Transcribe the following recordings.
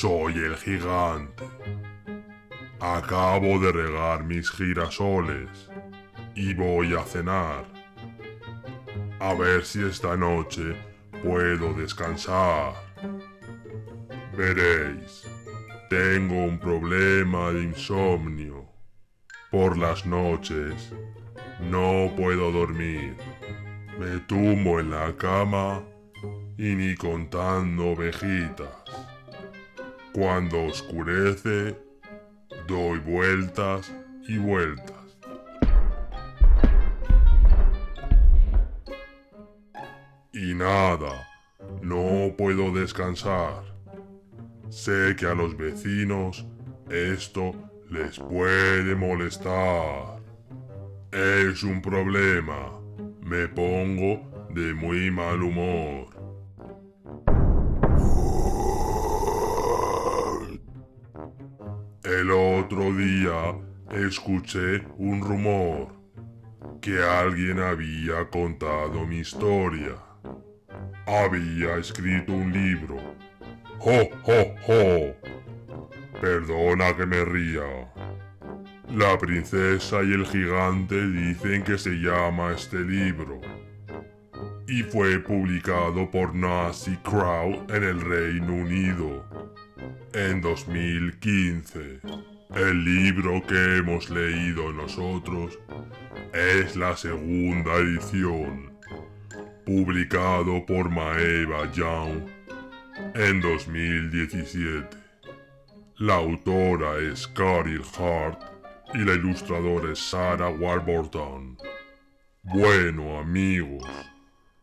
Soy el gigante. Acabo de regar mis girasoles y voy a cenar. A ver si esta noche puedo descansar. Veréis, tengo un problema de insomnio. Por las noches no puedo dormir. Me tumbo en la cama y ni contando ovejitas. Cuando oscurece, doy vueltas y vueltas. Y nada, no puedo descansar. Sé que a los vecinos esto les puede molestar. Es un problema. Me pongo de muy mal humor. El otro día escuché un rumor que alguien había contado mi historia. Había escrito un libro. ¡Jo, jo, jo! Perdona que me ría. La princesa y el gigante dicen que se llama este libro. Y fue publicado por Nazi Crow en el Reino Unido en 2015. El libro que hemos leído nosotros es la segunda edición, publicado por Maeva Young en 2017. La autora es Carol Hart y la ilustradora es Sarah Warburton. Bueno amigos,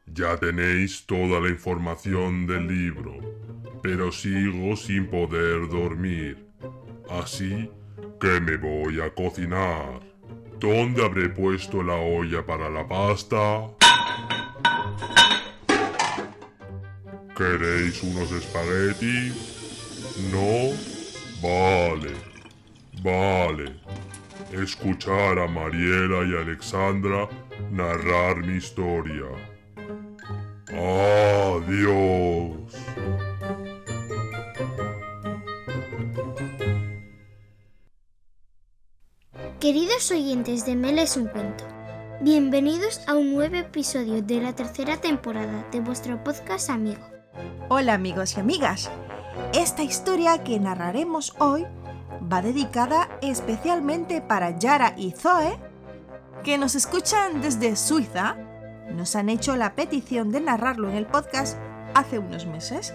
ya tenéis toda la información del libro pero sigo sin poder dormir. Así que me voy a cocinar. ¿Dónde habré puesto la olla para la pasta? ¿Queréis unos espaguetis? ¿No? Vale. Vale. Escuchar a Mariela y Alexandra narrar mi historia. Adiós. Queridos oyentes de Meles un cuento, bienvenidos a un nuevo episodio de la tercera temporada de vuestro podcast amigo. Hola amigos y amigas. Esta historia que narraremos hoy va dedicada especialmente para Yara y Zoe, que nos escuchan desde Suiza. Nos han hecho la petición de narrarlo en el podcast hace unos meses,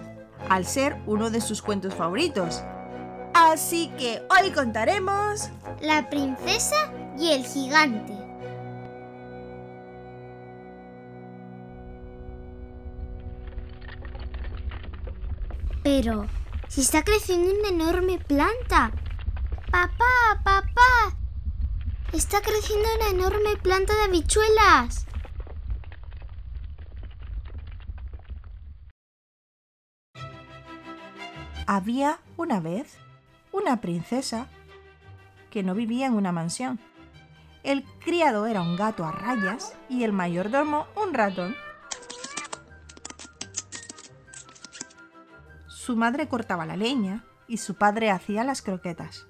al ser uno de sus cuentos favoritos. Así que hoy contaremos La princesa y el gigante. Pero, si está creciendo una enorme planta. Papá, papá. Está creciendo una enorme planta de habichuelas. Había una vez una princesa que no vivía en una mansión. El criado era un gato a rayas y el mayordomo un ratón. Su madre cortaba la leña y su padre hacía las croquetas.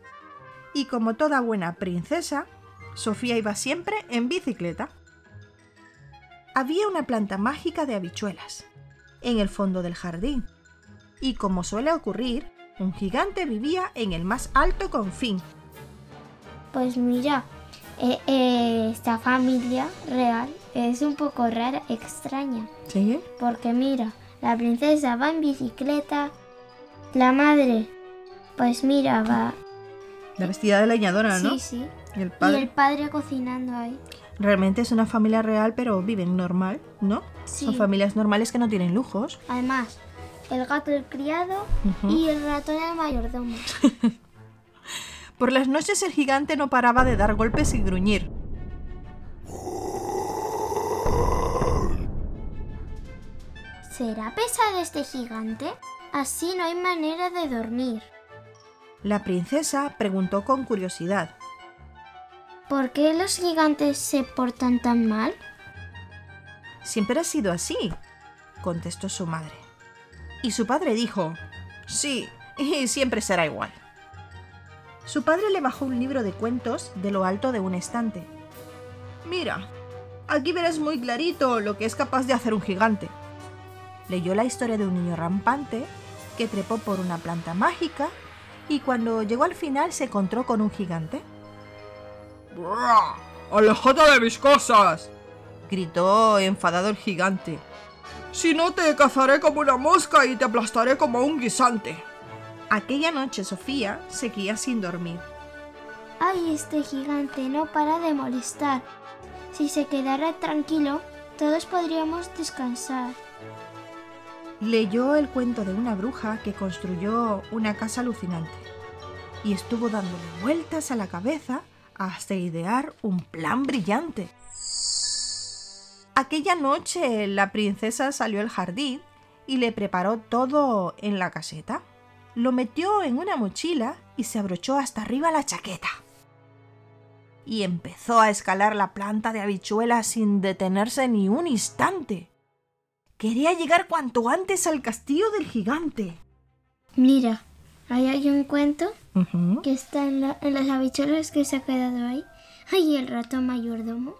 Y como toda buena princesa, Sofía iba siempre en bicicleta. Había una planta mágica de habichuelas en el fondo del jardín. Y como suele ocurrir, un gigante vivía en el más alto confín. Pues mira, eh, eh, esta familia real es un poco rara, extraña. ¿Sí? Porque mira, La princesa va en bicicleta. La madre, pues mira, va. La vestida de leñadora, ¿no? Sí, sí. Y el Y padre. el padre cocinando ahí. Realmente es una familia real, pero viven normal, ¿no? Sí. Son familias normales que no tienen lujos. Además, el gato el criado y el ratón el mayordomo. Por las noches el gigante no paraba de dar golpes y gruñir. ¿Será pesado este gigante? Así no hay manera de dormir. La princesa preguntó con curiosidad. ¿Por qué los gigantes se portan tan mal? Siempre ha sido así, contestó su madre. Y su padre dijo, sí, y siempre será igual. Su padre le bajó un libro de cuentos de lo alto de un estante. Mira, aquí verás muy clarito lo que es capaz de hacer un gigante. Leyó la historia de un niño rampante que trepó por una planta mágica y cuando llegó al final se encontró con un gigante. ¡Alejate de mis cosas! gritó enfadado el gigante. Si no te cazaré como una mosca y te aplastaré como un guisante. Aquella noche Sofía seguía sin dormir. Ay, este gigante no para de molestar. Si se quedara tranquilo, todos podríamos descansar. Leyó el cuento de una bruja que construyó una casa alucinante y estuvo dándole vueltas a la cabeza hasta idear un plan brillante. Aquella noche la princesa salió al jardín y le preparó todo en la caseta. Lo metió en una mochila y se abrochó hasta arriba la chaqueta. Y empezó a escalar la planta de habichuelas sin detenerse ni un instante. Quería llegar cuanto antes al castillo del gigante. Mira, ahí hay un cuento que está en, la- en las habichuelas que se ha quedado ahí. Ay, el ratón mayordomo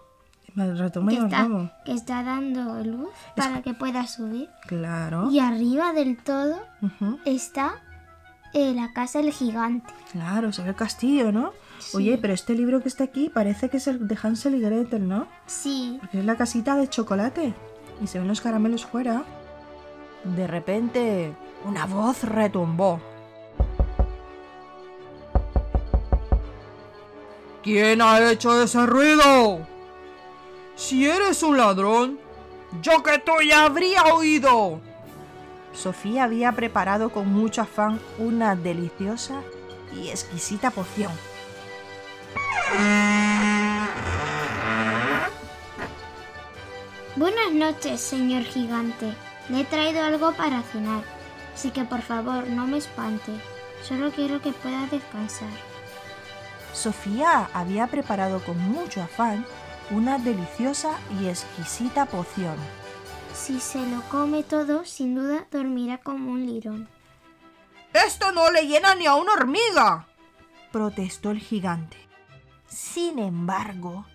Ratón que está, que está dando luz para que pueda subir. Claro. Y arriba del todo está eh, la casa del gigante. Claro, se ve el castillo, ¿no? Oye, pero este libro que está aquí parece que es el de Hansel y Gretel, ¿no? Sí, Porque es la casita de chocolate. Y se ven los caramelos fuera. De repente, una voz retumbó. ¿Quién ha hecho ese ruido? Si eres un ladrón, yo que tú ya habría oído. Sofía había preparado con mucho afán una deliciosa y exquisita poción. Buenas noches, señor gigante. Le he traído algo para cenar. Así que por favor, no me espante. Solo quiero que pueda descansar. Sofía había preparado con mucho afán una deliciosa y exquisita poción. Si se lo come todo, sin duda dormirá como un lirón. ¡Esto no le llena ni a una hormiga! protestó el gigante. Sin embargo,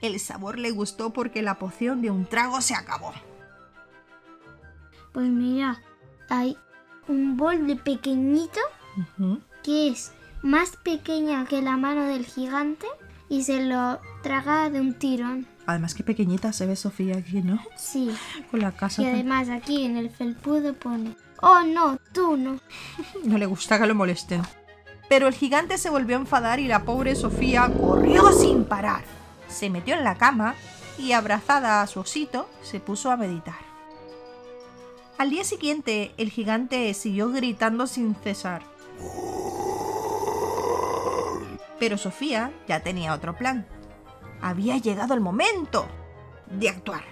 el sabor le gustó porque la poción de un trago se acabó. Pues mira, hay un bol de pequeñito que es más pequeña que la mano del gigante y se lo traga de un tirón. Además, qué pequeñita se ve Sofía aquí, ¿no? Sí. Con la casa. Y tan- además aquí en el felpudo pone, oh no, tú no. No le gusta que lo molesten. Pero el gigante se volvió a enfadar y la pobre Sofía corrió sin parar. Se metió en la cama y abrazada a su osito se puso a meditar. Al día siguiente el gigante siguió gritando sin cesar. Pero Sofía ya tenía otro plan. Había llegado el momento de actuar.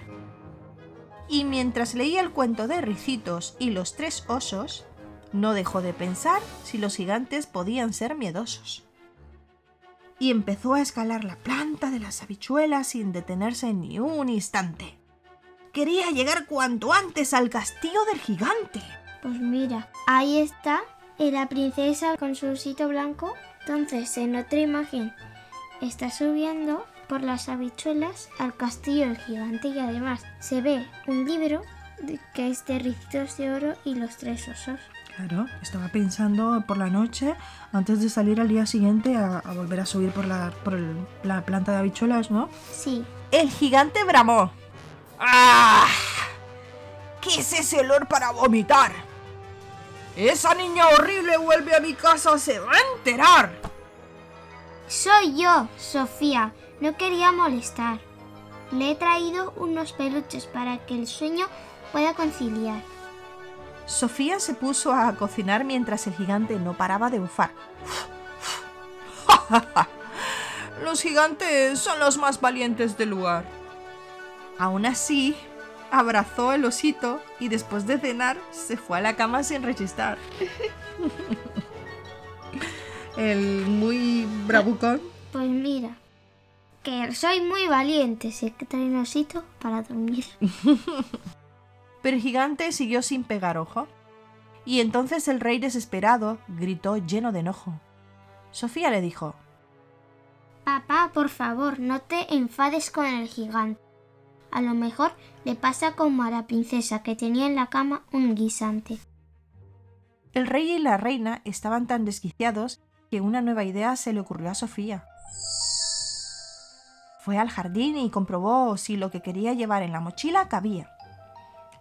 Y mientras leía el cuento de Ricitos y los tres osos, no dejó de pensar si los gigantes podían ser miedosos. Y empezó a escalar la planta de las habichuelas sin detenerse ni un instante. Quería llegar cuanto antes al castillo del gigante. Pues mira, ahí está la princesa con su osito blanco. Entonces, en otra imagen, está subiendo por las habichuelas al castillo del gigante y además se ve un libro que es de Ricitos de Oro y los tres osos. Claro, estaba pensando por la noche, antes de salir al día siguiente, a, a volver a subir por, la, por el- la planta de habichuelas, ¿no? Sí, El gigante bramó. ¡Ah! ¿Qué es ese olor para vomitar? Esa niña horrible vuelve a mi casa, se va a enterar. Soy yo, Sofía. No quería molestar. Le he traído unos peluches para que el sueño pueda conciliar. Sofía se puso a cocinar mientras el gigante no paraba de bufar. los gigantes son los más valientes del lugar. Aún así, abrazó el osito y después de cenar se fue a la cama sin rechistar. el muy bravucón. Pues mira, que soy muy valiente, sé que trae un osito para dormir. Pero el gigante siguió sin pegar ojo. Y entonces el rey desesperado gritó lleno de enojo. Sofía le dijo, Papá, por favor, no te enfades con el gigante. A lo mejor le pasa como a la princesa que tenía en la cama un guisante. El rey y la reina estaban tan desquiciados que una nueva idea se le ocurrió a Sofía. Fue al jardín y comprobó si lo que quería llevar en la mochila cabía.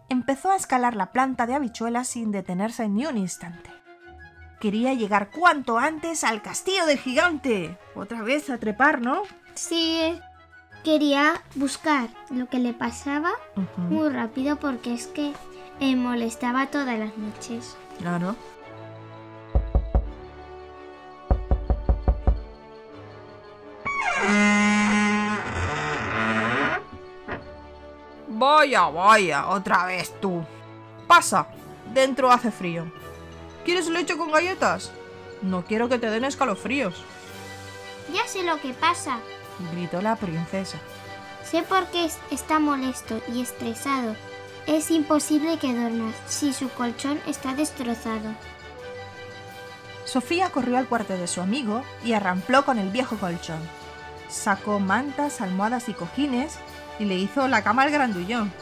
Empezó a escalar la planta de habichuelas sin detenerse ni un instante. Quería llegar cuanto antes al castillo del gigante. Otra vez a trepar, ¿no? Sí, quería buscar lo que le pasaba muy rápido porque es que me molestaba todas las noches. Claro. Vaya, vaya, otra vez tú. Pasa, dentro hace frío. ¿Quieres leche con galletas? No quiero que te den escalofríos. Ya sé lo que pasa, gritó la princesa. Sé por qué está molesto y estresado. Es imposible que duerma si su colchón está destrozado. Sofía corrió al cuarto de su amigo y arrampló con el viejo colchón. Sacó mantas, almohadas y cojines y le hizo la cama al grandullón.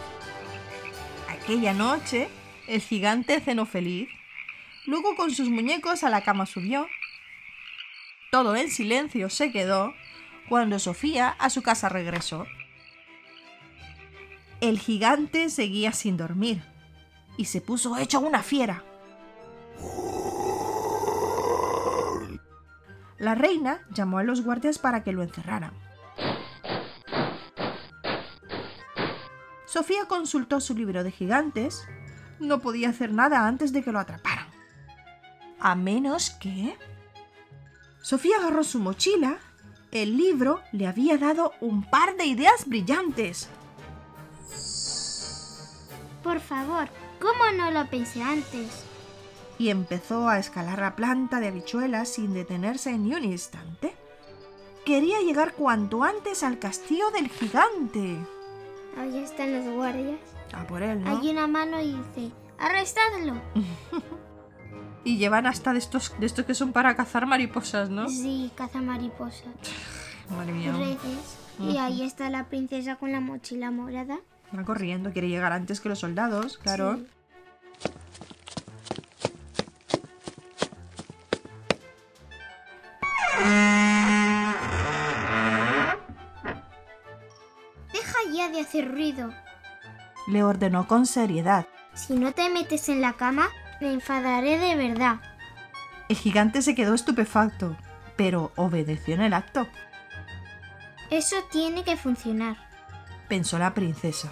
Aquella noche, el gigante cenó feliz. Luego con sus muñecos a la cama subió. Todo en silencio se quedó cuando Sofía a su casa regresó. El gigante seguía sin dormir y se puso hecho una fiera. La reina llamó a los guardias para que lo encerraran. Sofía consultó su libro de gigantes. No podía hacer nada antes de que lo atraparan. A menos que... Sofía agarró su mochila. El libro le había dado un par de ideas brillantes. Por favor, ¿cómo no lo pensé antes? Y empezó a escalar la planta de habichuelas sin detenerse ni un instante. Quería llegar cuanto antes al castillo del gigante. Ahí están los guardias. A por él, ¿no? Hay una mano y dice, arrestadlo. y llevan hasta de estos, de estos que son para cazar mariposas, ¿no? Sí, caza mariposas. Madre mía. Y ahí está la princesa con la mochila morada. Va corriendo, quiere llegar antes que los soldados, claro. Sí. Deja ya de hacer ruido. Le ordenó con seriedad. Si no te metes en la cama, me enfadaré de verdad. El gigante se quedó estupefacto, pero obedeció en el acto, Eso tiene que funcionar. pensó la princesa.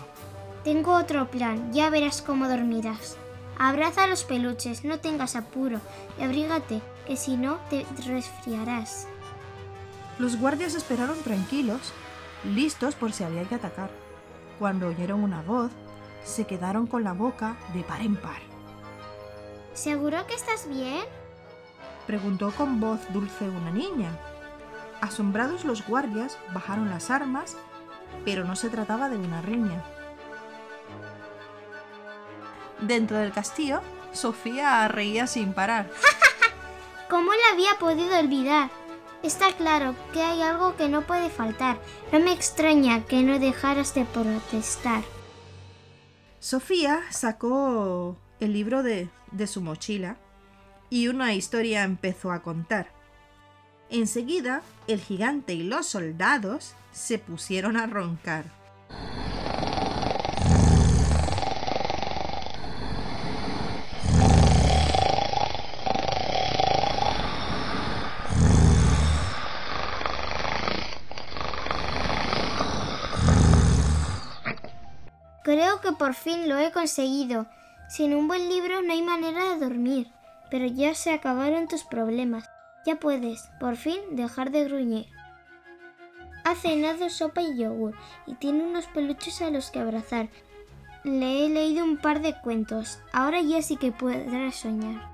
Tengo otro plan, ya verás cómo dormirás. Abraza los peluches, no tengas apuro y abrígate, que si no te resfriarás. Los guardias esperaron tranquilos, listos por si había que atacar. Cuando oyeron una voz, se quedaron con la boca de par en par. ¿Seguro que estás bien? Preguntó con voz dulce una niña. Asombrados los guardias bajaron las armas, pero no se trataba de una riña. Dentro del castillo, Sofía reía sin parar. ¿Cómo la había podido olvidar? Está claro que hay algo que no puede faltar. No me extraña que no dejaras de protestar. Sofía sacó el libro de, de su mochila y una historia empezó a contar. Enseguida, el gigante y los soldados se pusieron a roncar. Creo que por fin lo he conseguido. Sin un buen libro no hay manera de dormir. Pero ya se acabaron tus problemas. Ya puedes, por fin, dejar de gruñir. Ha cenado sopa y yogur y tiene unos peluches a los que abrazar. Le he leído un par de cuentos. Ahora ya sí que podrá soñar.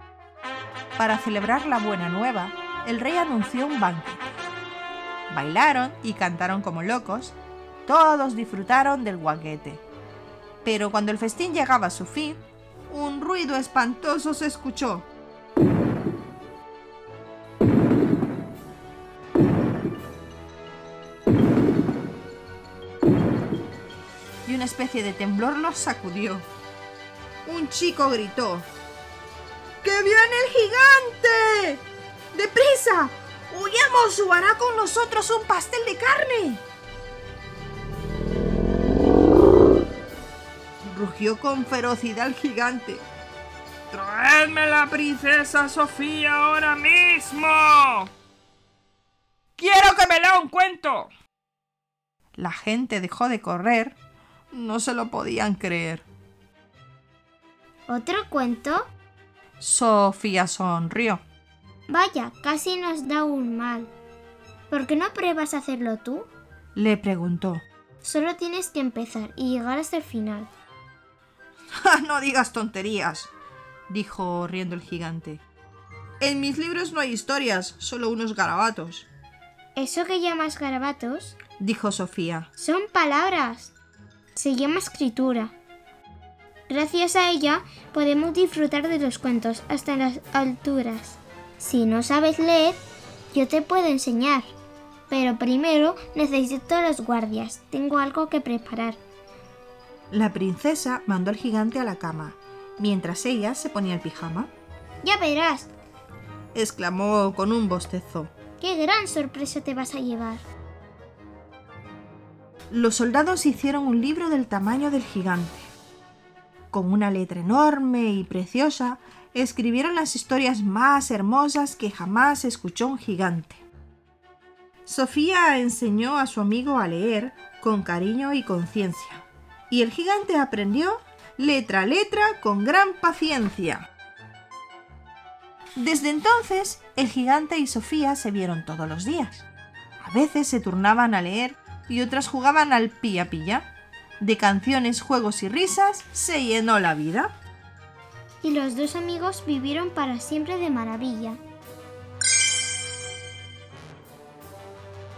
Para celebrar la buena nueva, el rey anunció un banquete. Bailaron y cantaron como locos. Todos disfrutaron del guaquete. Pero cuando el festín llegaba a su fin, un ruido espantoso se escuchó. Y una especie de temblor los sacudió. Un chico gritó. ¡Que viene el gigante! ¡Deprisa! ¡Huyamos o hará con nosotros un pastel de carne! Rugió con ferocidad el gigante. ¡Traedme la princesa Sofía ahora mismo! ¡Quiero que me lea un cuento! La gente dejó de correr. No se lo podían creer. ¿Otro cuento? Sofía sonrió. Vaya, casi nos da un mal. ¿Por qué no pruebas a hacerlo tú? Le preguntó. Solo tienes que empezar y llegar hasta el final. no digas tonterías, dijo riendo el gigante. En mis libros no hay historias, solo unos garabatos. ¿Eso que llamas garabatos? dijo Sofía. Son palabras. Se llama escritura. Gracias a ella podemos disfrutar de los cuentos hasta las alturas. Si no sabes leer, yo te puedo enseñar. Pero primero necesito los guardias. Tengo algo que preparar. La princesa mandó al gigante a la cama, mientras ella se ponía el pijama. Ya verás. exclamó con un bostezo. ¡Qué gran sorpresa te vas a llevar! Los soldados hicieron un libro del tamaño del gigante. Con una letra enorme y preciosa, escribieron las historias más hermosas que jamás escuchó un gigante. Sofía enseñó a su amigo a leer con cariño y conciencia, y el gigante aprendió letra a letra con gran paciencia. Desde entonces, el gigante y Sofía se vieron todos los días. A veces se turnaban a leer y otras jugaban al pilla-pilla. De canciones, juegos y risas se llenó la vida. Y los dos amigos vivieron para siempre de maravilla.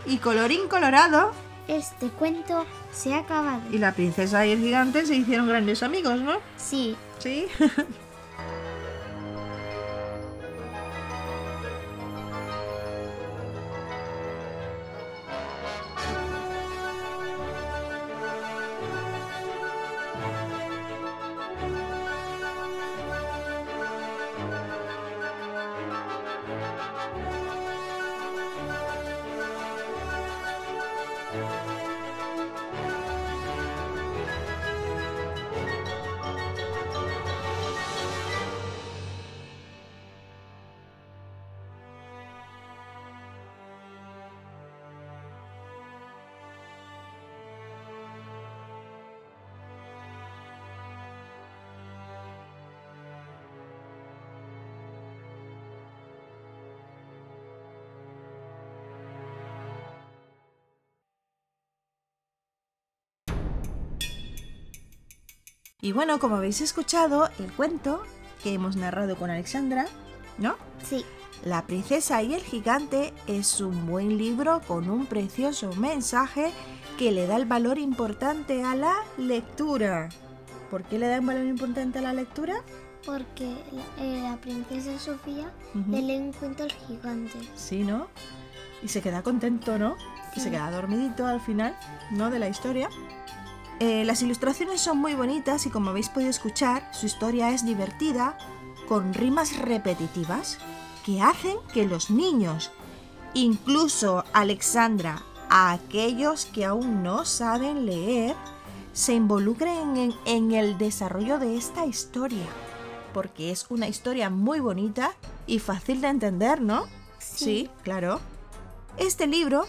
Y colorín colorado, Este cuento se ha acabado. y la princesa y el gigante se hicieron grandes amigos, ¿no? Sí, Sí. Y bueno, como habéis escuchado, el cuento que hemos narrado con Alexandra, ¿no? sí. La princesa y el gigante es un buen libro con un precioso mensaje que le da el valor importante a la lectura. ¿Por qué le da un valor importante a la lectura? Porque la, eh, la princesa Sofía le lee un cuento al gigante. Sí, ¿no? Y se queda contento, ¿no? Que se Sí. queda dormidito al final, ¿no? De la historia. Eh, las ilustraciones son muy bonitas y como habéis podido escuchar, su historia es divertida, con rimas repetitivas, que hacen que los niños, incluso Alexandra, a aquellos que aún no saben leer, se involucren en, en el desarrollo de esta historia. Porque es una historia muy bonita y fácil de entender, ¿no? Sí, claro. Este libro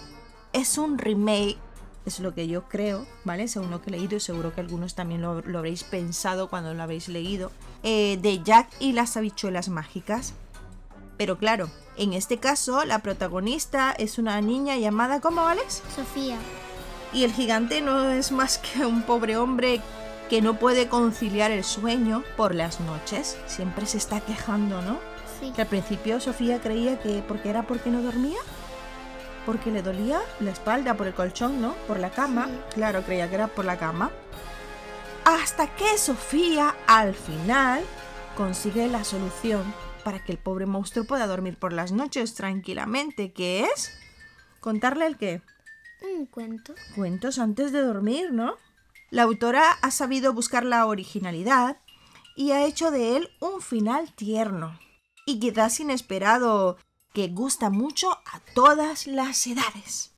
es un remake es lo que yo creo, ¿vale? Según lo que he leído y seguro que algunos también lo, lo habréis pensado cuando lo habéis leído, eh, de Jack y las habichuelas mágicas. Pero claro, en este caso la protagonista es una niña llamada, ¿cómo, Alex? Sofía. Y el gigante no es más que un pobre hombre que no puede conciliar el sueño por las noches. Siempre se está quejando, ¿no? Sí. Que al principio Sofía creía que porque era porque no dormía, porque le dolía la espalda por el colchón, ¿no? Por la cama. Sí. Claro, creía que era por la cama. Hasta que Sofía al final consigue la solución para que el pobre monstruo pueda dormir por las noches tranquilamente, que es contarle el qué? Un cuento. cuentos antes de dormir, ¿no? La autora ha sabido buscar la originalidad y ha hecho de él un final tierno y quizás inesperado que gusta mucho a todas las edades.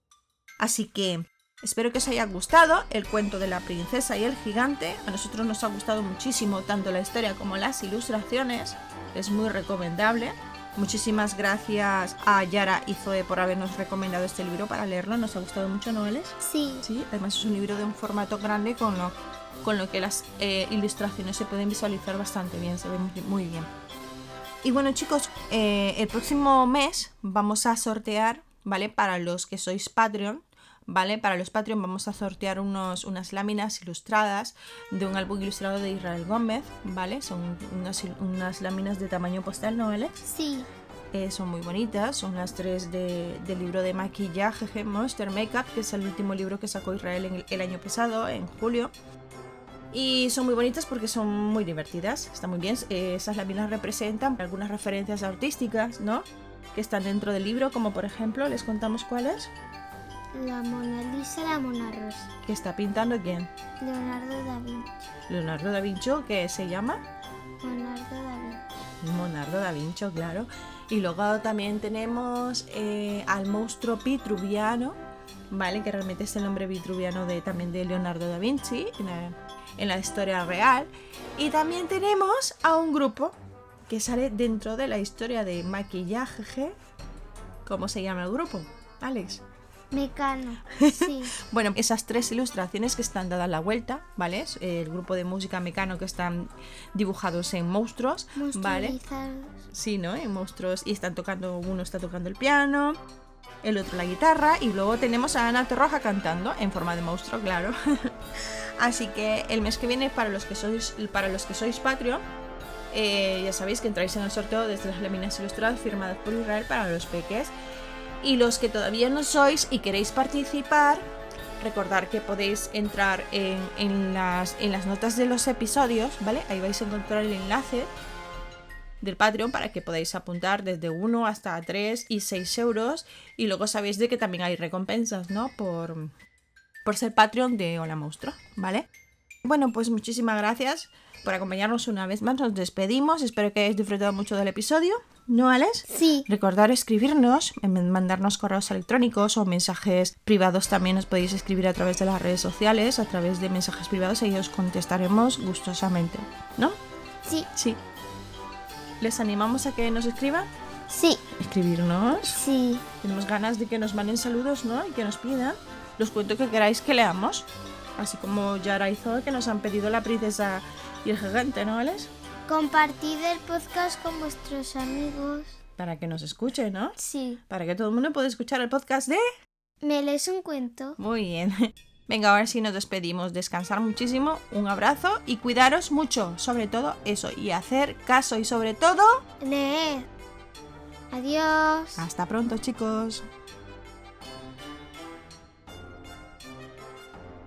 Así que espero que os haya gustado el cuento de la princesa y el gigante. A nosotros nos ha gustado muchísimo tanto la historia como las ilustraciones. Es muy recomendable. Muchísimas gracias a Yara y Zoe por habernos recomendado este libro para leerlo. Nos ha gustado mucho, ¿no, Alex? Sí. Sí, además es un libro de un formato grande con lo, con lo que las eh, ilustraciones se pueden visualizar bastante bien, se ven muy- muy bien. Y bueno chicos, eh, el próximo mes vamos a sortear, ¿vale? Para los que sois Patreon, ¿vale? Para los Patreon vamos a sortear unos, unas láminas ilustradas de un álbum ilustrado de Israel Gómez, ¿vale? Son unas, unas láminas de tamaño postal, ¿no, Alex? Sí. Eh, son muy bonitas, son las tres de- del libro de maquillaje Monster Makeup, que es el último libro que sacó Israel en el, el año pasado, en julio. Y son muy bonitas porque son muy divertidas, están muy bien. Eh, esas láminas representan algunas referencias artísticas, ¿no? Que están dentro del libro, como por ejemplo, les contamos cuáles. La Mona Lisa, la Mona Rosa. Que está pintando quién? Leonardo da Vinci. Leonardo da Vinci, que se llama Leonardo da Vinci. Leonardo da Vinci, claro. Y luego también tenemos eh, al monstruo Vitruviano, ¿vale? Que realmente es el nombre Vitruviano de, también de Leonardo da Vinci en la, en la historia real. Y también tenemos a un grupo que sale dentro de la historia de maquillaje. ¿Cómo se llama el grupo? Alex. Mecano. Sí. Bueno, esas tres ilustraciones que están dadas la vuelta, ¿vale? El grupo de música mecano que están dibujados en monstruos, ¿vale? Sí, ¿no? En monstruos y están tocando, uno está tocando el piano, el otro la guitarra y luego tenemos a Ana Torroja cantando en forma de monstruo, claro. Así que el mes que viene para los que sois para los que sois Patreon eh, ya sabéis que entráis en el sorteo de estas láminas ilustradas firmadas por Israel para los peques. Y los que todavía no sois y queréis participar, recordar que podéis entrar en, en las, en las notas de los episodios, ¿vale? Ahí vais a encontrar el enlace del Patreon para que podáis apuntar desde 1 hasta 3 y 6 euros. Y luego sabéis de que también hay recompensas, ¿no? Por, por ser Patreon de Hola Monstruo, ¿vale? Bueno, pues muchísimas gracias por acompañarnos una vez más. Nos despedimos. Espero que hayáis disfrutado mucho del episodio. ¿No, Alex? Sí. Recordar escribirnos, en- mandarnos correos electrónicos o mensajes privados también os podéis escribir a través de las redes sociales, a través de mensajes privados y os contestaremos gustosamente, ¿no? Sí. Sí. ¿Les animamos a que nos escriban? Sí. Escribirnos. Sí. Tenemos ganas de que nos manden saludos, ¿no? Y que nos pidan los cuentos que queráis que leamos. Así como Yara y Zoe que nos han pedido la princesa y el gigante, ¿no, Alex? Compartid el podcast con vuestros amigos. Para que nos escuchen, ¿no? Sí. Para que todo el mundo pueda escuchar el podcast de... ¿Me lees un cuento? Muy bien. Venga, ahora sí nos despedimos. Descansar muchísimo, un abrazo y cuidaros mucho. Sobre todo eso. Y hacer caso y sobre todo... Leer. Adiós. Hasta pronto, chicos.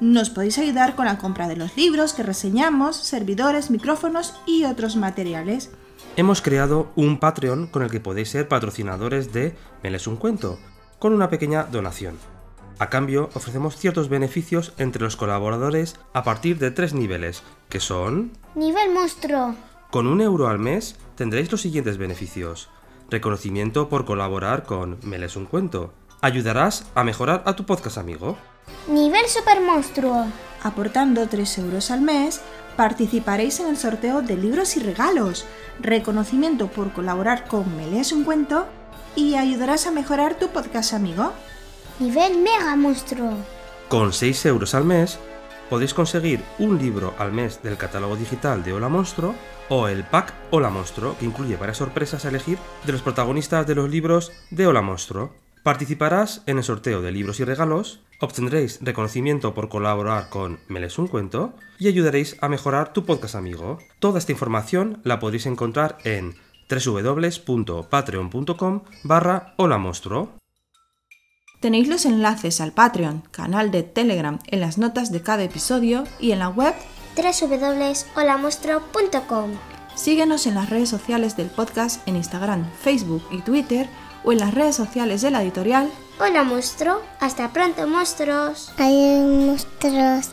Nos podéis ayudar con la compra de los libros que reseñamos, servidores, micrófonos y otros materiales. Hemos creado un Patreon con el que podéis ser patrocinadores de Me lees un cuento, con una pequeña donación. A cambio, ofrecemos ciertos beneficios entre los colaboradores a partir de tres niveles, que son... Nivel monstruo. Con un euro al mes tendréis los siguientes beneficios. Reconocimiento por colaborar con Me lees un cuento. Ayudarás a mejorar a tu podcast amigo. Nivel super monstruo. Aportando 3 euros al mes, participaréis en el sorteo de libros y regalos, reconocimiento por colaborar con Me lees un cuento y ayudarás a mejorar tu podcast amigo. Nivel mega monstruo. Con 6 euros al mes podéis conseguir un libro al mes del catálogo digital de Hola Monstruo o el pack Hola Monstruo, que incluye varias sorpresas a elegir de los protagonistas de los libros de Hola Monstruo. Participarás en el sorteo de libros y regalos, obtendréis reconocimiento por colaborar con Me lees un cuento y ayudaréis a mejorar tu podcast amigo. Toda esta información la podréis encontrar en www.patreon.com barra Hola Monstruo. Tenéis los enlaces al Patreon, canal de Telegram, en las notas de cada episodio y en la web www.holamonstruo.com. Síguenos en las redes sociales del podcast en Instagram, Facebook y Twitter o en las redes sociales de la editorial Hola monstruo. Hasta pronto monstruos. Hay monstruos.